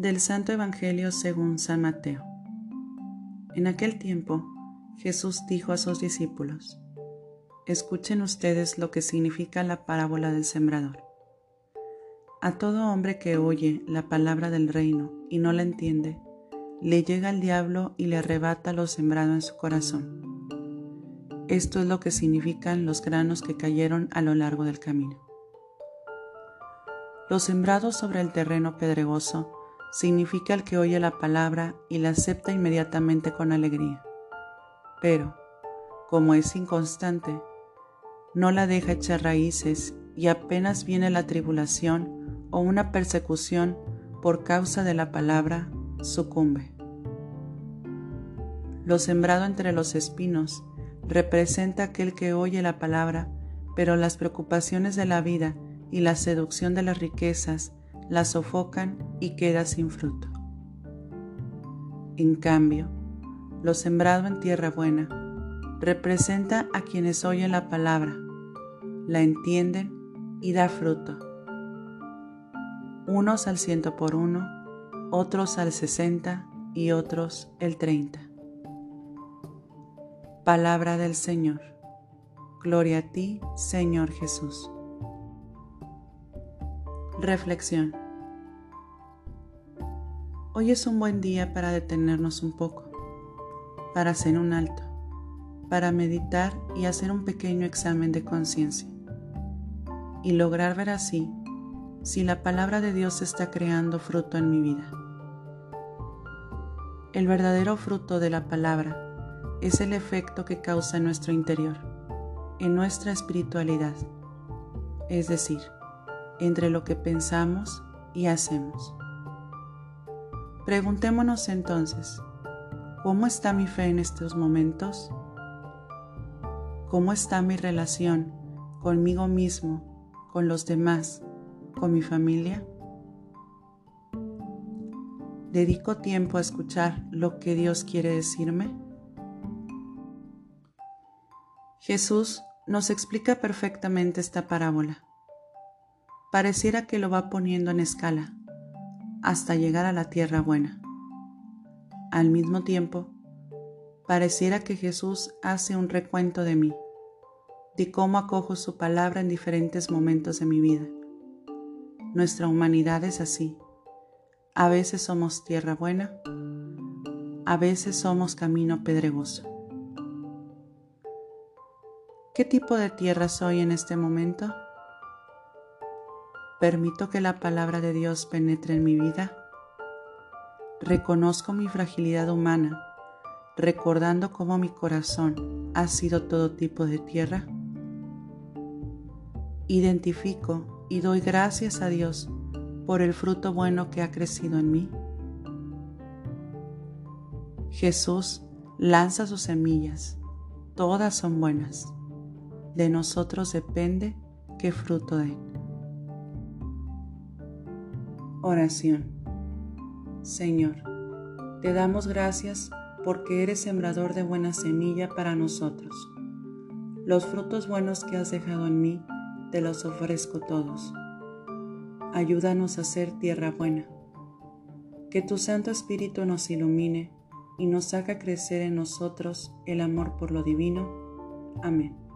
Del Santo Evangelio según San Mateo. En aquel tiempo, Jesús dijo a sus discípulos, Escuchen ustedes lo que significa la parábola del sembrador. A todo hombre que oye la palabra del reino y no la entiende, le llega el diablo y le arrebata lo sembrado en su corazón. Esto es lo que significan los granos que cayeron a lo largo del camino. Los sembrados sobre el terreno pedregoso significa el que oye la palabra y la acepta inmediatamente con alegría. Pero, como es inconstante, no la deja echar raíces y apenas viene la tribulación o una persecución por causa de la palabra, sucumbe. Lo sembrado entre los espinos representa aquel que oye la palabra, pero las preocupaciones de la vida y la seducción de las riquezas la sofocan y queda sin fruto. En cambio, lo sembrado en tierra buena representa a quienes oyen la palabra, la entienden y da fruto. Unos al ciento por uno, otros al sesenta y otros el treinta. Palabra del Señor. Gloria a ti, Señor Jesús. Reflexión. Hoy es un buen día para detenernos un poco, para hacer un alto, para meditar y hacer un pequeño examen de conciencia y lograr ver así si la palabra de Dios está creando fruto en mi vida. El verdadero fruto de la palabra es el efecto que causa en nuestro interior, en nuestra espiritualidad, es decir, entre lo que pensamos y hacemos. Preguntémonos entonces, ¿cómo está mi fe en estos momentos? ¿Cómo está mi relación conmigo mismo, con los demás, con mi familia? ¿Dedico tiempo a escuchar lo que Dios quiere decirme? Jesús nos explica perfectamente esta parábola pareciera que lo va poniendo en escala hasta llegar a la tierra buena. Al mismo tiempo, pareciera que Jesús hace un recuento de mí, de cómo acojo su palabra en diferentes momentos de mi vida. Nuestra humanidad es así. A veces somos tierra buena, a veces somos camino pedregoso. ¿Qué tipo de tierra soy en este momento? ¿Permito que la palabra de Dios penetre en mi vida? Reconozco mi fragilidad humana, recordando cómo mi corazón ha sido todo tipo de tierra. Identifico y doy gracias a Dios por el fruto bueno que ha crecido en mí. Jesús lanza sus semillas, todas son buenas. De nosotros depende qué fruto den. Oración. Señor, te damos gracias porque eres sembrador de buena semilla para nosotros. Los frutos buenos que has dejado en mí, te los ofrezco todos. Ayúdanos a ser tierra buena. Que tu Santo Espíritu nos ilumine y nos haga crecer en nosotros el amor por lo divino. Amén.